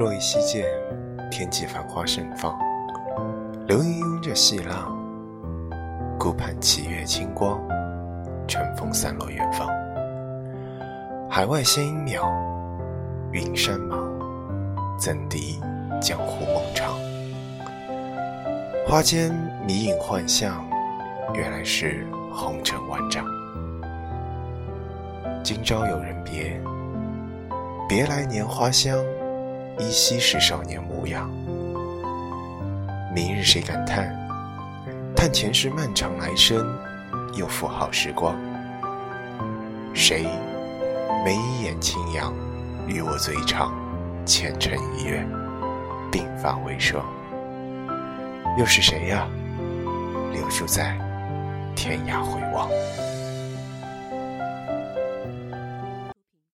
若依稀见天际繁花盛放，流云拥着细浪，顾盼七月清光，春风散落远方。海外仙音渺，云山茫，怎敌江湖梦长？花间迷影幻象，原来是红尘万丈。今朝有人别，别来年花香，依稀是少年模样。明日谁感叹？叹前世漫长来生，又负好时光。谁眉眼轻扬，与我醉唱前尘一月，鬓发微霜。又是谁呀？留住在天涯回望。